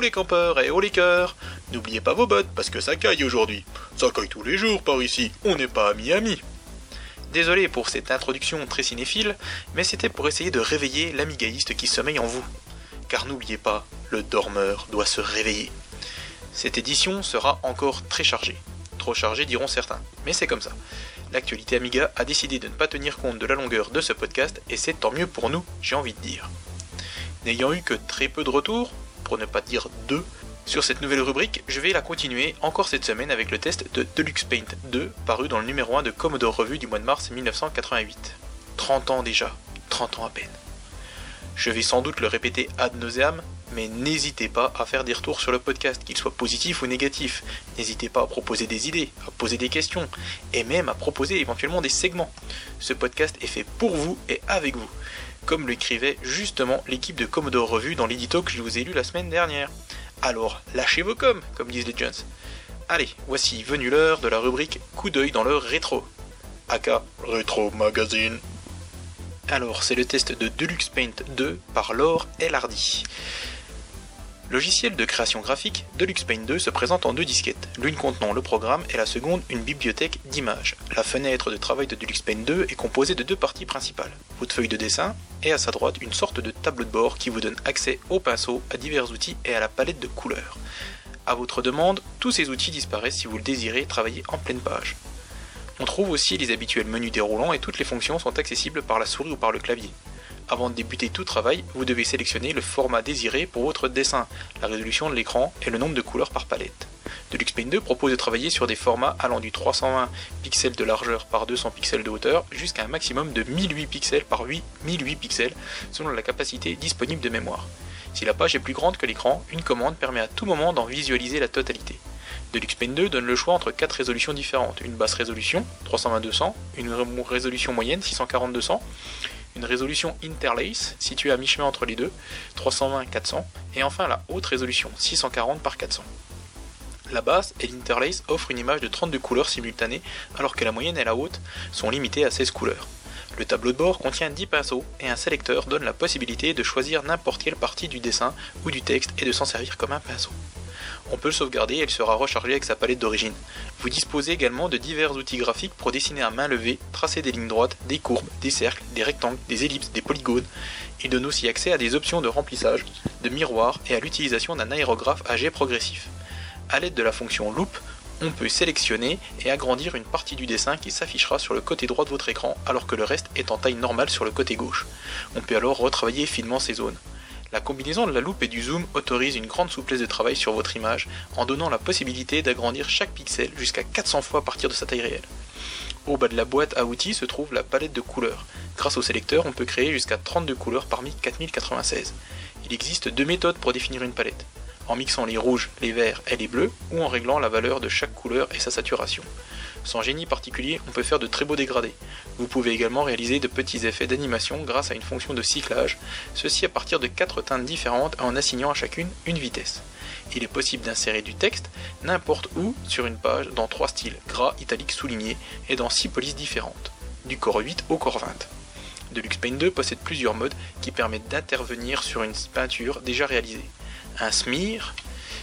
Les campeurs et haut les cœurs, n'oubliez pas vos bottes parce que ça caille aujourd'hui. Ça caille tous les jours par ici, on n'est pas à Miami. Désolé pour cette introduction très cinéphile, mais c'était pour essayer de réveiller l'amigaïste qui sommeille en vous. Car n'oubliez pas, le dormeur doit se réveiller. Cette édition sera encore très chargée. Trop chargée diront certains, mais c'est comme ça. L'actualité Amiga a décidé de ne pas tenir compte de la longueur de ce podcast et c'est tant mieux pour nous, j'ai envie de dire. N'ayant eu que très peu de retours, pour ne pas dire deux, sur cette nouvelle rubrique, je vais la continuer encore cette semaine avec le test de Deluxe Paint 2, paru dans le numéro 1 de Commodore Revue du mois de mars 1988. 30 ans déjà, 30 ans à peine. Je vais sans doute le répéter ad nauseam, mais n'hésitez pas à faire des retours sur le podcast, qu'ils soient positifs ou négatifs. N'hésitez pas à proposer des idées, à poser des questions, et même à proposer éventuellement des segments. Ce podcast est fait pour vous et avec vous, comme l'écrivait justement l'équipe de Commodore Revue dans l'édito que je vous ai lu la semaine dernière. Alors, lâchez vos coms, comme disent les Jones. Allez, voici venue l'heure de la rubrique Coup d'œil dans le rétro. Aka Retro Magazine. Alors, c'est le test de Deluxe Paint 2 par Laure Hardy. Logiciel de création graphique, Deluxe Paint 2 se présente en deux disquettes, l'une contenant le programme et la seconde une bibliothèque d'images. La fenêtre de travail de Deluxe Paint 2 est composée de deux parties principales, votre feuille de dessin et à sa droite une sorte de tableau de bord qui vous donne accès au pinceau, à divers outils et à la palette de couleurs. À votre demande, tous ces outils disparaissent si vous le désirez travailler en pleine page. On trouve aussi les habituels menus déroulants et toutes les fonctions sont accessibles par la souris ou par le clavier. Avant de débuter tout travail, vous devez sélectionner le format désiré pour votre dessin, la résolution de l'écran et le nombre de couleurs par palette. Deluxe Paint 2 propose de travailler sur des formats allant du 320 pixels de largeur par 200 pixels de hauteur jusqu'à un maximum de 1008 pixels par 8 1008 pixels selon la capacité disponible de mémoire. Si la page est plus grande que l'écran, une commande permet à tout moment d'en visualiser la totalité. Deluxe Paint 2 donne le choix entre 4 résolutions différentes, une basse résolution 320-200, une résolution moyenne 640-200, une résolution interlace située à mi-chemin entre les deux, 320-400, et enfin la haute résolution 640 par 400. La basse et l'interlace offrent une image de 32 couleurs simultanées, alors que la moyenne et la haute sont limitées à 16 couleurs. Le tableau de bord contient 10 pinceaux et un sélecteur donne la possibilité de choisir n'importe quelle partie du dessin ou du texte et de s'en servir comme un pinceau on peut le sauvegarder et il sera rechargé avec sa palette d'origine. Vous disposez également de divers outils graphiques pour dessiner à main levée, tracer des lignes droites, des courbes, des cercles, des rectangles, des ellipses, des polygones. Il donne aussi accès à des options de remplissage, de miroir et à l'utilisation d'un aérographe à jet progressif. A l'aide de la fonction loop, on peut sélectionner et agrandir une partie du dessin qui s'affichera sur le côté droit de votre écran alors que le reste est en taille normale sur le côté gauche. On peut alors retravailler finement ces zones. La combinaison de la loupe et du zoom autorise une grande souplesse de travail sur votre image en donnant la possibilité d'agrandir chaque pixel jusqu'à 400 fois à partir de sa taille réelle. Au bas de la boîte à outils se trouve la palette de couleurs. Grâce au sélecteur, on peut créer jusqu'à 32 couleurs parmi 4096. Il existe deux méthodes pour définir une palette. En mixant les rouges, les verts et les bleus, ou en réglant la valeur de chaque couleur et sa saturation. Sans génie particulier, on peut faire de très beaux dégradés. Vous pouvez également réaliser de petits effets d'animation grâce à une fonction de cyclage, ceci à partir de 4 teintes différentes en assignant à chacune une vitesse. Il est possible d'insérer du texte n'importe où sur une page dans trois styles, gras, italique, souligné, et dans 6 polices différentes, du corps 8 au corps 20. Deluxe Paint 2 possède plusieurs modes qui permettent d'intervenir sur une peinture déjà réalisée. Un smear,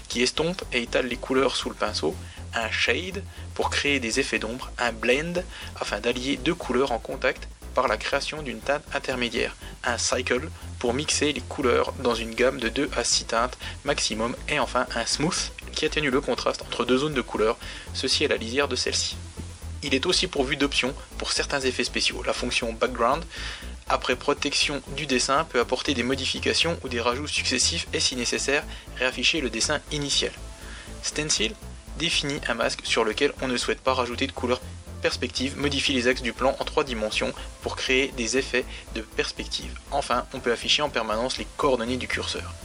qui estompe et étale les couleurs sous le pinceau, un shade pour créer des effets d'ombre, un blend afin d'allier deux couleurs en contact par la création d'une teinte intermédiaire, un cycle pour mixer les couleurs dans une gamme de 2 à 6 teintes maximum et enfin un smooth qui atténue le contraste entre deux zones de couleurs, ceci est la lisière de celle-ci. Il est aussi pourvu d'options pour certains effets spéciaux. La fonction background après protection du dessin peut apporter des modifications ou des rajouts successifs et si nécessaire réafficher le dessin initial. Stencil définit un masque sur lequel on ne souhaite pas rajouter de couleur perspective, modifie les axes du plan en trois dimensions pour créer des effets de perspective. Enfin, on peut afficher en permanence les coordonnées du curseur.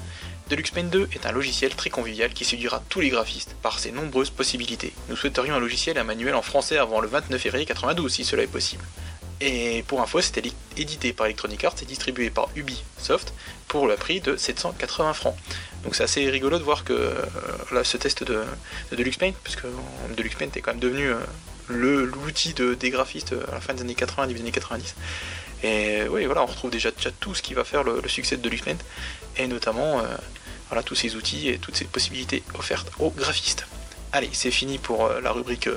Deluxe Paint 2 est un logiciel très convivial qui séduira tous les graphistes par ses nombreuses possibilités. Nous souhaiterions un logiciel et un manuel en français avant le 29 février 92 si cela est possible. Et pour info, c'était édité par Electronic Arts et distribué par Ubisoft pour le prix de 780 francs. Donc c'est assez rigolo de voir que euh, là, ce test de, Deluxe Paint, puisque Deluxe Paint est quand même devenu euh, l'outil de, des graphistes à la fin des années 80, début des années 90. Et oui, voilà, on retrouve déjà, tout ce qui va faire le, succès de Deluxe et notamment tous ces outils et toutes ces possibilités offertes aux graphistes. Allez, c'est fini pour la rubrique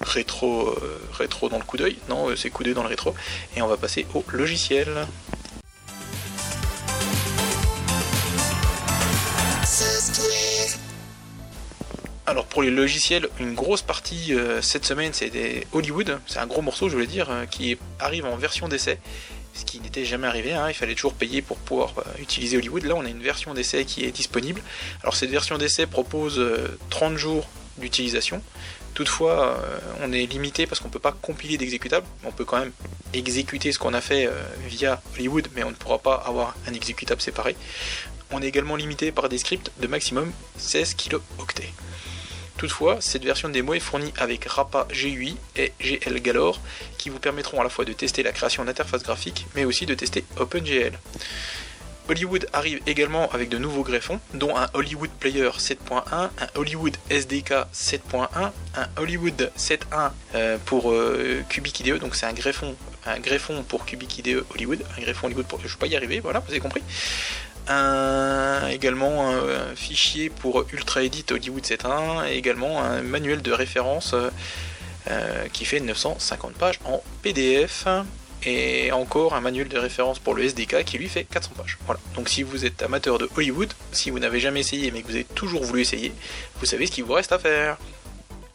rétro, rétro dans le coup d'œil. Non, c'est coup d'œil dans le rétro. Et on va passer au logiciel. Alors pour les logiciels, une grosse partie euh, cette semaine c'est des Hollywood, c'est un gros morceau je voulais dire, euh, qui arrive en version d'essai, ce qui n'était jamais arrivé, hein. il fallait toujours payer pour pouvoir euh, utiliser Hollywood. Là on a une version d'essai qui est disponible. Alors cette version d'essai propose 30 jours d'utilisation. Toutefois, on est limité parce qu'on ne peut pas compiler d'exécutables. On peut quand même exécuter ce qu'on a fait via Hollywood, mais on ne pourra pas avoir un exécutable séparé. On est également limité par des scripts de maximum 16 kilooctets. Toutefois, cette version de démo est fournie avec RAPA GUI et GL Galore qui vous permettront à la fois de tester la création d'interfaces graphiques mais aussi de tester OpenGL. Hollywood arrive également avec de nouveaux greffons, dont un Hollywood Player 7.1, un Hollywood SDK 7.1, un Hollywood 7.1 euh, pour euh, Cubic IDE, donc c'est un greffon, un greffon pour Cubic IDE Hollywood, un greffon Hollywood pour. Je ne vais pas y arriver, voilà, vous avez compris également un, fichier pour Ultra Edit Hollywood 7.1 et également un manuel de référence euh, qui fait 950 pages en PDF et encore un manuel de référence pour le SDK qui lui fait 400 pages. Voilà. Donc si vous êtes amateur de Hollywood, si vous n'avez jamais essayé mais que vous avez toujours voulu essayer, vous savez ce qu'il vous reste à faire.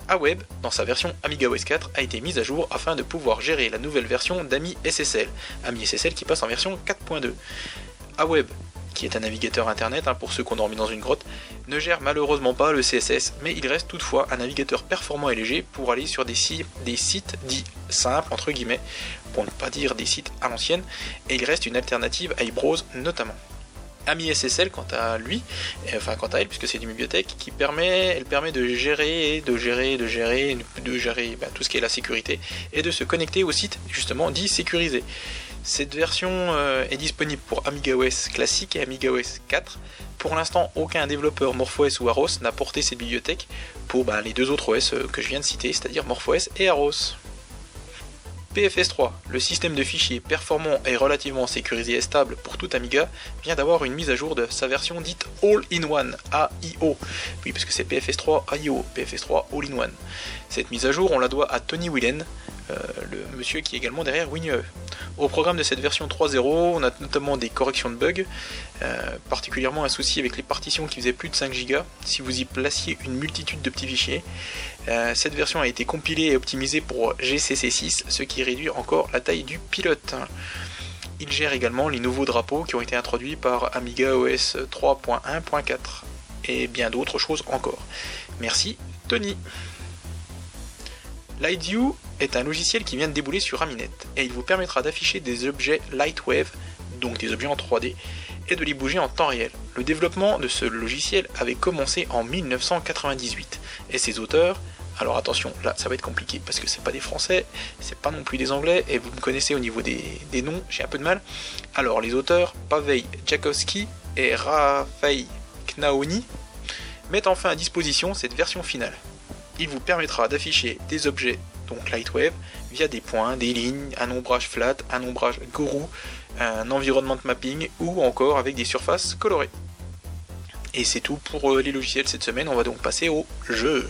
Aweb, dans sa version Amiga OS 4, a été mise à jour afin de pouvoir gérer la nouvelle version d'Ami SSL, Ami SSL qui passe en version 4.2. Aweb qui est un navigateur internet hein, pour ceux qu'on a dormi dans une grotte, ne gère malheureusement pas le CSS, mais il reste toutefois un navigateur performant et léger pour aller sur des, des sites dits simples, entre guillemets, pour ne pas dire des sites à l'ancienne, et il reste une alternative à iBrowse notamment. Ami SSL quant à lui, enfin quant à elle, puisque c'est une bibliothèque qui permet, elle permet de gérer, de gérer, de gérer, de gérer bah, tout ce qui est la sécurité et de se connecter au site justement dit sécurisé. Cette version euh, est disponible pour AmigaOS classique et AmigaOS 4. Pour l'instant, aucun développeur MorphOS ou Aros n'a porté cette bibliothèque pour bah, les deux autres OS euh, que je viens de citer, c'est-à-dire MorphOS et Aros. PFS3, le système de fichiers performant et relativement sécurisé et stable pour tout Amiga, vient d'avoir une mise à jour de sa version dite All-in-One, AIO. Oui, parce que c'est PFS3 AIO, PFS3 All-in-One. Cette mise à jour, on la doit à Tony Whelan, euh, le monsieur qui est également derrière WinUE. Au programme de cette version 3.0, on a notamment des corrections de bugs, euh, particulièrement un souci avec les partitions qui faisaient plus de 5 Go, si vous y placiez une multitude de petits fichiers. Euh, cette version a été compilée et optimisée pour GCC6, ce qui réduit encore la taille du pilote. Il gère également les nouveaux drapeaux qui ont été introduits par Amiga OS 3.1.4 et bien d'autres choses encore. Merci Tony. LightView est un logiciel qui vient de débouler sur Aminet et il vous permettra d'afficher des objets Lightwave, donc des objets en 3D, et de les bouger en temps réel. Le développement de ce logiciel avait commencé en 1998 et ses auteurs, alors attention, là ça va être compliqué parce que c'est pas des français, c'est pas non plus des anglais et vous me connaissez au niveau des, noms, j'ai un peu de mal. Alors les auteurs Pavel Jakowski et Rafael Knaoni mettent enfin à disposition cette version finale il vous permettra d'afficher des objets, donc Lightwave, via des points, des lignes, un ombrage flat, un ombrage gourou, un environnement mapping ou encore avec des surfaces colorées. Et c'est tout pour euh, les logiciels cette semaine, on va donc passer au jeu.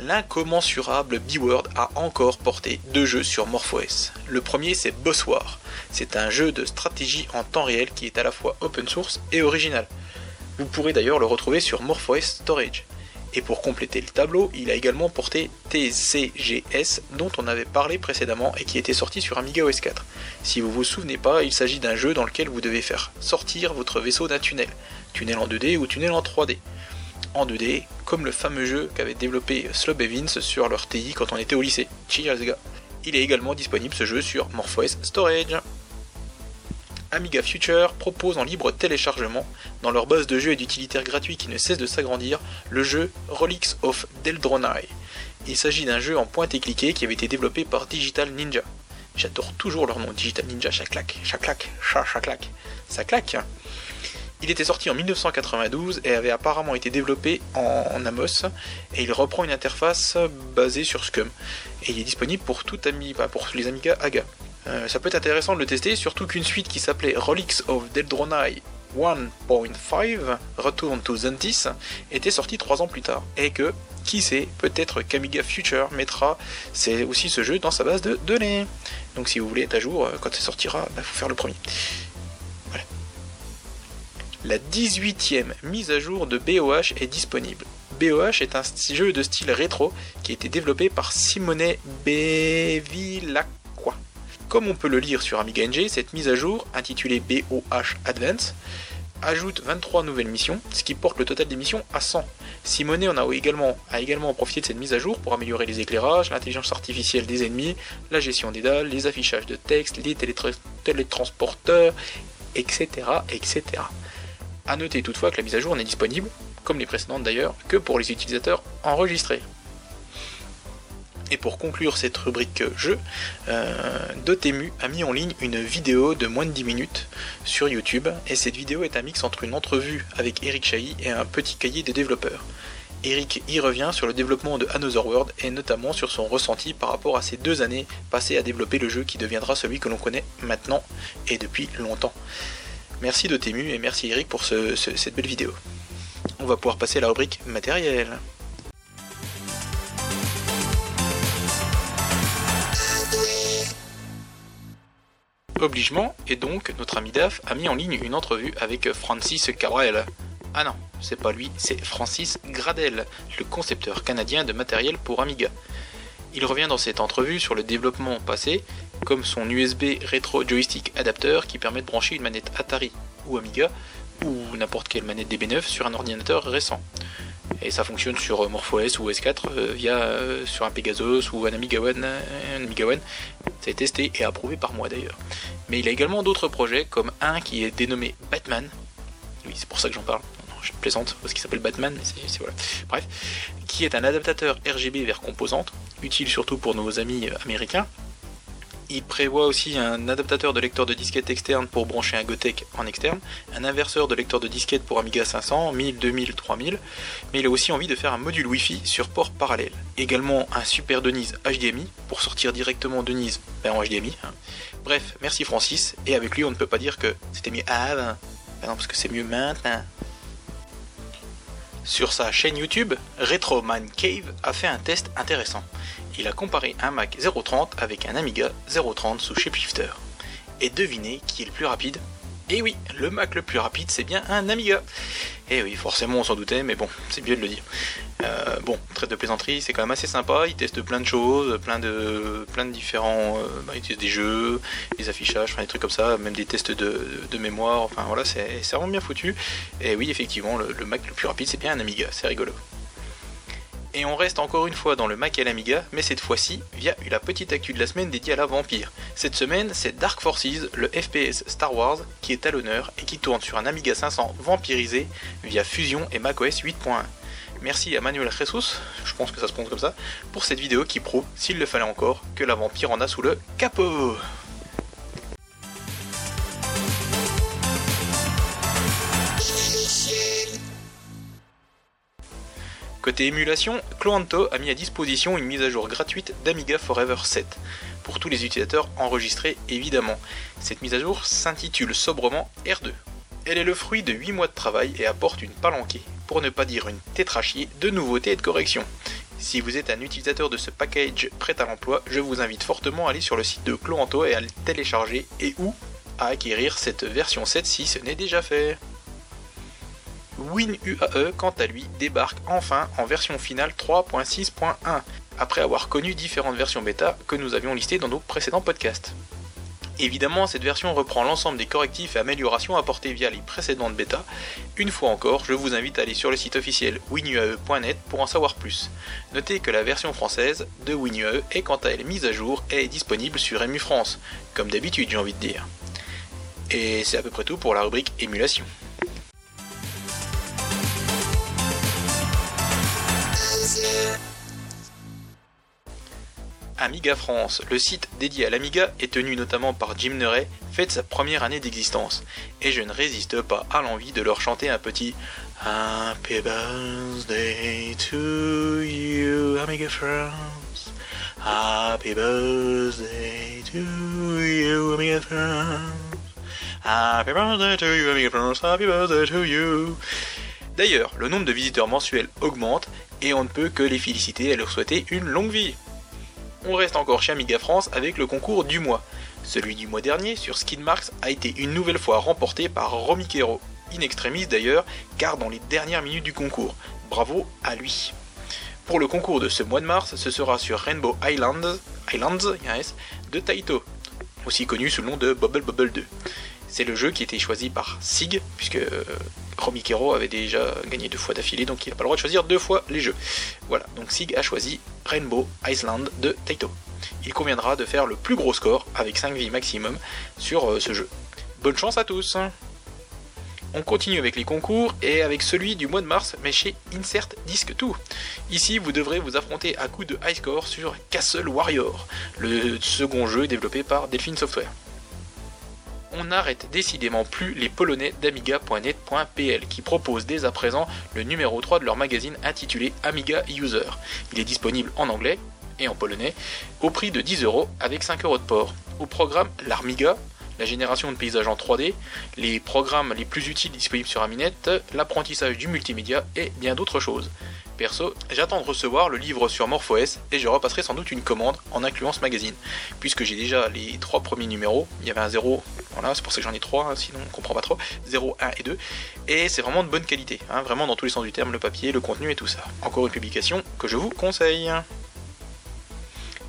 L'incommensurable B-Word a encore porté deux jeux sur MorphOS. Le premier c'est Boss War. C'est un jeu de stratégie en temps réel qui est à la fois open source et original. Vous pourrez d'ailleurs le retrouver sur MorphOS Storage. Et pour compléter le tableau, il a également porté TCGS dont on avait parlé précédemment et qui était sorti sur Amiga OS 4. Si vous vous souvenez pas, il s'agit d'un jeu dans lequel vous devez faire sortir votre vaisseau d'un tunnel, tunnel en 2D ou tunnel en 3D en 2D, comme le fameux jeu qu'avait développé Slob Evans sur leur TI quand on était au lycée. Cheers Il est également disponible ce jeu sur MorphOS Storage. Amiga Future propose en libre téléchargement, dans leur base de jeux et d'utilitaires gratuits qui ne cessent de s'agrandir, le jeu Relics of Deldronai. Il s'agit d'un jeu en pointe et cliqué qui avait été développé par Digital Ninja. J'adore toujours leur nom, Digital Ninja, chaque claque, chaque claque, chaque claque. Ça claque. Il était sorti en 1992 et avait apparemment été développé en Amos et il reprend une interface basée sur Scum et il est disponible pour tout ami, bah, pour les Amiga AGA. Euh, ça peut être intéressant de le tester, surtout qu'une suite qui s'appelait Relics of Deldronai 1.5 Return to Zentis était sortie 3 ans plus tard et que qui sait, peut-être qu'Amiga Future mettra aussi ce jeu dans sa base de données. Donc si vous voulez être à jour, euh, quand ça sortira, il bah, faut faire le premier. La 18e mise à jour de BOH est disponible. BOH est un jeu de style rétro qui a été développé par Simone Bevilacqua. Comme on peut le lire sur Amiga NG, cette mise à jour, intitulée BOH Advance, ajoute 23 nouvelles missions, ce qui porte le total des missions à 100. Simone en a également, a également profité de cette mise à jour pour améliorer les éclairages, l'intelligence artificielle des ennemis, la gestion des dalles, les affichages de texte, les télétransporteurs, etc. etc. A noter toutefois que la mise à jour n'est disponible, comme les précédentes d'ailleurs, que pour les utilisateurs enregistrés. Et pour conclure cette rubrique jeu, euh, Dotemu a mis en ligne une vidéo de moins de 10 minutes sur YouTube, et cette vidéo est un mix entre une entrevue avec Eric Chahi et un petit cahier de développeurs. Eric y revient sur le développement de Another World et notamment sur son ressenti par rapport à ces deux années passées à développer le jeu qui deviendra celui que l'on connaît maintenant et depuis longtemps. Merci Dotemu et merci Eric pour cette belle vidéo. On va pouvoir passer à la rubrique matériel. Obligement, et donc notre ami Daf a mis en ligne une entrevue avec Francis Cabrel. Ah non, c'est pas lui, c'est Francis Gradel, le concepteur canadien de matériel pour Amiga. Il revient dans cette entrevue sur le développement passé, comme son USB Retro Joystick Adapter qui permet de brancher une manette Atari ou Amiga ou n'importe quelle manette DB9 sur un ordinateur récent. Et ça fonctionne sur MorphOS ou S4 euh, via euh, sur un Pegasus ou un Amiga One, un Amiga One. Ça testé et approuvé par moi d'ailleurs. Mais il a également d'autres projets comme un qui est dénommé Batman. Oui, c'est pour ça que j'en parle. je plaisante parce qu'il s'appelle Batman, mais c'est voilà. Bref, qui est un adaptateur RGB vers composante, utile surtout pour nos amis américains il prévoit aussi un adaptateur de lecteur de disquette externe pour brancher un Gotek en externe, un inverseur de lecteur de disquette pour Amiga 500, 1000, 2000, 3000, mais il a aussi envie de faire un module Wi-Fi sur port parallèle. Également un super Denise HDMI pour sortir directement Denise ben en HDMI. Hein. Bref, merci Francis, et avec lui on ne peut pas dire que c'était mieux avant, ben non, parce que c'est mieux maintenant. Sur sa chaîne YouTube, Retroman Cave a fait un test intéressant il a comparé un Mac 030 avec un Amiga 030 sous Shapeshifter. Et devinez qui est le plus rapide? Eh oui, le Mac le plus rapide, c'est bien un Amiga. Eh oui, forcément, on s'en doutait, mais bon, c'est mieux de le dire. Euh, bon, traite de plaisanterie, c'est quand même assez sympa. Il teste plein de choses, plein de, plein de différents. Euh, bah, il teste des jeux, des affichages, enfin des trucs comme ça, même des tests de, mémoire. Enfin voilà, c'est vraiment bien foutu. Et oui, effectivement, le Mac le plus rapide, c'est bien un Amiga. C'est rigolo. Et on reste encore une fois dans le Mac et l'Amiga, mais cette fois-ci via la petite actu de la semaine dédiée à la vampire. Cette semaine, c'est Dark Forces, le FPS Star Wars, qui est à l'honneur et qui tourne sur un Amiga 500 vampirisé via Fusion et macOS 8.1. Merci à Manuel Jesus, je pense que ça se prononce comme ça, pour cette vidéo qui prouve, s'il le fallait encore, que la vampire en a sous le capot. Côté émulation, Cloanto a mis à disposition une mise à jour gratuite d'Amiga Forever 7, pour tous les utilisateurs enregistrés évidemment. Cette mise à jour s'intitule sobrement R2. Elle est le fruit de 8 mois de travail et apporte une palanquée, pour ne pas dire une tétrachie, de nouveautés et de corrections. Si vous êtes un utilisateur de ce package prêt à l'emploi, je vous invite fortement à aller sur le site de Cloanto et à le télécharger et ou à acquérir cette version 7 si ce n'est déjà fait. WinUAE, quant à lui, débarque enfin en version finale 3.6.1, après avoir connu différentes versions bêta que nous avions listées dans nos précédents podcasts. Évidemment, cette version reprend l'ensemble des correctifs et améliorations apportés via les précédentes bêtas. Une fois encore, je vous invite à aller sur le site officiel winuae.net pour en savoir plus. Notez que la version française de WinUAE est quant à elle mise à jour et est disponible sur EMU France, comme d'habitude j'ai envie de dire. Et c'est à peu près tout pour la rubrique émulation. Amiga France, le site dédié à l'Amiga et tenu notamment par Jim Neray, fête sa première année d'existence. Et je ne résiste pas à l'envie de leur chanter un petit Happy birthday to you, Amiga France. Happy birthday to you, Amiga France. Happy birthday to you, Amiga France. Happy birthday to you. D'ailleurs, le nombre de visiteurs mensuels augmente et on ne peut que les féliciter et leur souhaiter une longue vie. On reste encore chez Amiga France avec le concours du mois. Celui du mois dernier sur Skidmarks a été une nouvelle fois remporté par Romy Kero, in extremis d'ailleurs, car dans les dernières minutes du concours. Bravo à lui. Pour le concours de ce mois de mars, ce sera sur Rainbow Islands, Islands de Taito, aussi connu sous le nom de Bubble Bubble 2. C'est le jeu qui était choisi par SIG, puisque euh, Romy Kero avait déjà gagné deux fois d'affilée, donc il n'a pas le droit de choisir deux fois les jeux. Voilà, donc SIG a choisi Rainbow Island de Taito. Il conviendra de faire le plus gros score, avec 5 vies maximum, sur euh, ce jeu. Bonne chance à tous on continue avec les concours et avec celui du mois de mars, mais chez Insert Disc 2. Ici, vous devrez vous affronter à coup de high score sur Castle Warrior, le second jeu développé par Delphine Software on n'arrête décidément plus les Polonais d'Amiga.net.pl qui proposent dès à présent le numéro 3 de leur magazine intitulé Amiga User. Il est disponible en anglais et en polonais au prix de 10 euros avec 5 euros de port. Au programme l'Armiga, la génération de paysages en 3D, les programmes les plus utiles disponibles sur Aminet, l'apprentissage du multimédia et bien d'autres choses. Perso, j'attends de recevoir le livre sur MorphOS et je repasserai sans doute une commande en incluant ce magazine, puisque j'ai déjà les trois premiers numéros, il y avait un 0, voilà, c'est pour ça que j'en ai trois, hein, sinon on comprend pas trop, 0, 1 et 2, et c'est vraiment de bonne qualité, hein, vraiment dans tous les sens du terme, le papier, le contenu et tout ça. Encore une publication que je vous conseille.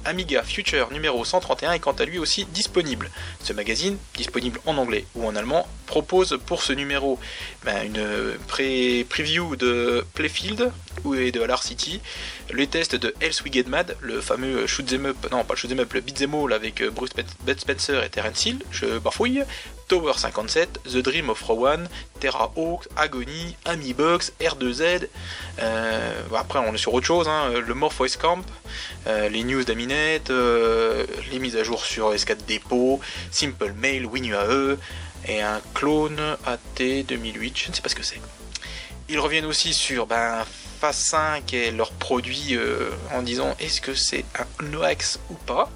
Amiga Future numéro 131 est quant à lui aussi disponible. Ce magazine, disponible en anglais ou en allemand, propose pour ce numéro ben, une pré-preview de Playfield et de Alar City, les tests de Else We Get Mad, le fameux shoot'em up, non pas le shoot'em up, le beat'em all avec Bruce Spencer et Terence Hill, je bafouille, Tower 57, The Dream of Rowan, Terra Hawk, Agony, Amibox, R2Z. Euh, après, on est sur autre chose, hein, le MorphOS Camp, euh, les news d'Aminet, euh, les mises à jour sur S4 Depot, Simple Mail, WinUAE et un clone AT 2008, je ne sais pas ce que c'est. Ils reviennent aussi sur ben, Phase 5 et leurs produits en disant est-ce que c'est un NOAX ou pas?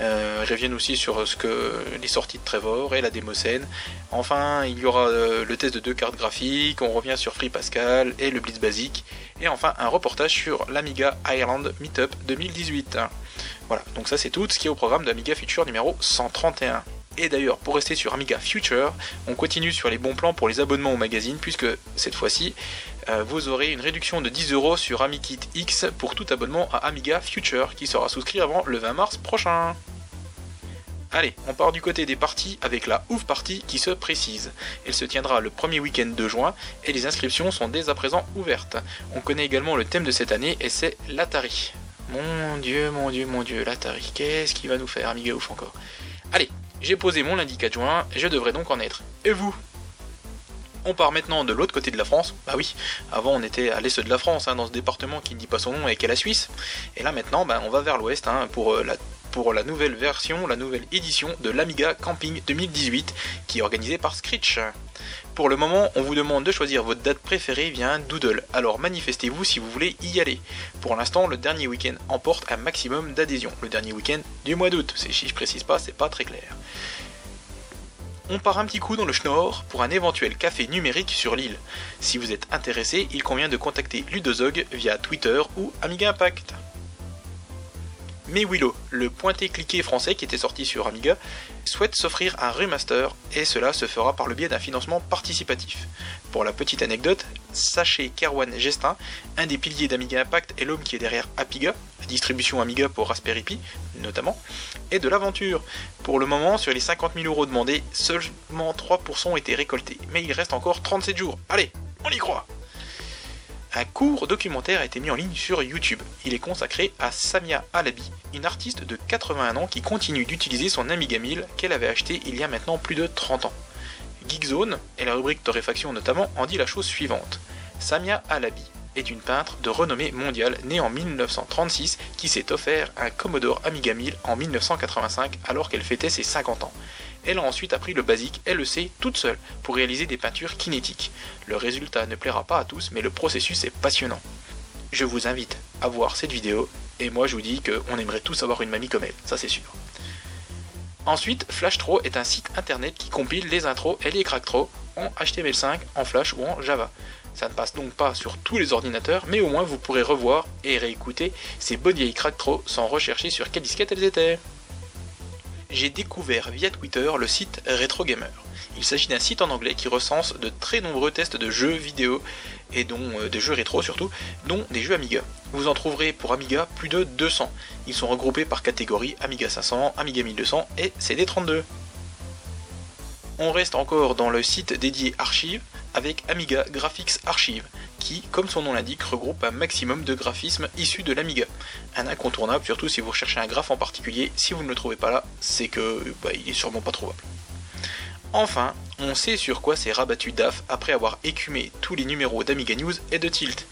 Euh, reviennent aussi sur ce que les sorties de Trevor et la démocène. Enfin, il y aura euh, le test de deux cartes graphiques, on revient sur Free Pascal et le Blitz basique, et enfin un reportage sur l'Amiga Ireland Meetup 2018. Voilà, donc ça c'est tout ce qui est au programme d'Amiga Future numéro 131. Et d'ailleurs, pour rester sur Amiga Future, on continue sur les bons plans pour les abonnements au magazine, puisque cette fois-ci, vous aurez une réduction de 10 euros sur AmiKit X pour tout abonnement à Amiga Future, qui sera souscrit avant le 20 mars prochain. Allez, on part du côté des parties avec la Ouf Party qui se précise. Elle se tiendra le premier week-end de juin et les inscriptions sont dès à présent ouvertes. On connaît également le thème de cette année et c'est l'Atari. Mon dieu, mon dieu, mon dieu, l'Atari, qu'est-ce qu'il va nous faire, Amiga Ouf encore? Allez, j'ai posé mon lundi 4 juin, je devrais donc en être. Et vous? On part maintenant de l'autre côté de la France. Bah oui, avant on était à l'est de la France, hein, dans ce département qui ne dit pas son nom et qui est la Suisse. Et là maintenant, bah, on va vers l'ouest hein, pour euh, la pour la nouvelle version, la nouvelle édition de l'Amiga Camping 2018 qui est organisée par Screech. Pour le moment, on vous demande de choisir votre date préférée via un doodle, alors manifestez-vous si vous voulez y aller. Pour l'instant, le dernier week-end emporte un maximum d'adhésion, le dernier week-end du mois d'août, si je précise pas, c'est pas très clair. On part un petit coup dans le Schnorr pour un éventuel café numérique sur l'île. Si vous êtes intéressé, il convient de contacter Ludozog via Twitter ou Amiga Impact. Mais Willow, le pointé-cliqué français qui était sorti sur Amiga, souhaite s'offrir un remaster et cela se fera par le biais d'un financement participatif. Pour la petite anecdote, sachez qu'Erwan Gestin, un des piliers d'Amiga Impact et l'homme qui est derrière Apiga, la distribution Amiga pour Raspberry Pi notamment, est de l'aventure. Pour le moment, sur les 50 000 euros demandés, seulement 3% ont été récoltés, mais il reste encore 37 jours. Allez, on y croit un court documentaire a été mis en ligne sur YouTube. Il est consacré à Samia Alabi, une artiste de 81 ans qui continue d'utiliser son Amiga 1000 qu'elle avait acheté il y a maintenant plus de 30 ans. Geekzone, et la rubrique torréfaction notamment, en dit la chose suivante. Samia Alabi, est une peintre de renommée mondiale née en 1936 qui s'est offert un Commodore Amiga 1000 en 1985 alors qu'elle fêtait ses 50 ans. Elle a ensuite appris le basique LEC toute seule pour réaliser des peintures kinétiques. Le résultat ne plaira pas à tous mais le processus est passionnant. Je vous invite à voir cette vidéo et moi je vous dis qu'on aimerait tous avoir une mamie comme elle, ça c'est sûr. Ensuite, FlashTro est un site internet qui compile les intros et les cracktros en HTML5, en Flash ou en Java. Ça ne passe donc pas sur tous les ordinateurs, mais au moins vous pourrez revoir et réécouter ces bonnes vieilles cracktros sans rechercher sur quelle disquette elles étaient. J'ai découvert via Twitter le site Retro Gamer. Il s'agit d'un site en anglais qui recense de très nombreux tests de jeux vidéo et dont euh, des jeux rétro surtout, dont des jeux Amiga. Vous en trouverez pour Amiga plus de 200. Ils sont regroupés par catégorie Amiga 500, Amiga 1200 et CD32. On reste encore dans le site dédié Archive avec Amiga Graphics Archive, qui, comme son nom l'indique, regroupe un maximum de graphismes issus de l'Amiga. Un incontournable, surtout si vous recherchez un graphe en particulier, si vous ne le trouvez pas là, c'est que bah, il est sûrement pas trouvable. Enfin, on sait sur quoi s'est rabattu DAF après avoir écumé tous les numéros d'Amiga News et de Tilt.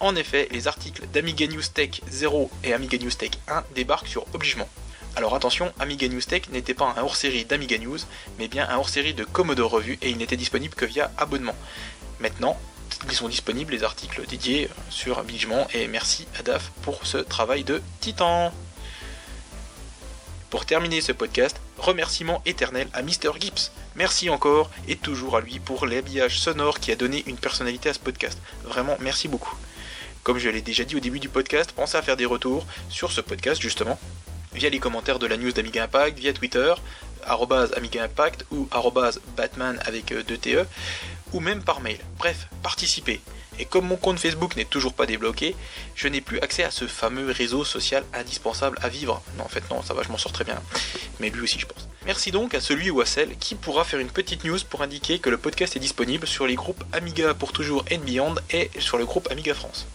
En effet, les articles d'Amiga News Tech 0 et Amiga News Tech 1 débarquent sur obligement. Alors attention, Amiga News Tech n'était pas un hors-série d'Amiga News, mais bien un hors-série de Commodore Revue et il n'était disponible que via abonnement. Maintenant, ils sont disponibles les articles dédiés sur Obligement et merci à DAF pour ce travail de titan. Pour terminer ce podcast, remerciement éternel à Mr. Gibbs. Merci encore et toujours à lui pour l'habillage sonore qui a donné une personnalité à ce podcast. Vraiment, merci beaucoup. Comme je l'ai déjà dit au début du podcast, pensez à faire des retours sur ce podcast justement, via les commentaires de la news d'Amiga Impact, via Twitter, Amiga Impact ou Batman avec 2TE, euh, ou même par mail. Bref, participez. Et comme mon compte Facebook n'est toujours pas débloqué, je n'ai plus accès à ce fameux réseau social indispensable à vivre. Non, en fait, non, ça va, je m'en sors très bien. Mais lui aussi, je pense. Merci donc à celui ou à celle qui pourra faire une petite news pour indiquer que le podcast est disponible sur les groupes Amiga pour toujours and Beyond et sur le groupe Amiga France.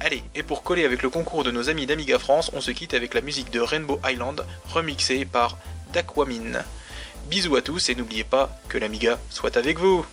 Allez, et pour coller avec le concours de nos amis d'Amiga France, on se quitte avec la musique de Rainbow Island, remixée par Daquamine. Bisous à tous et n'oubliez pas que l'Amiga soit avec vous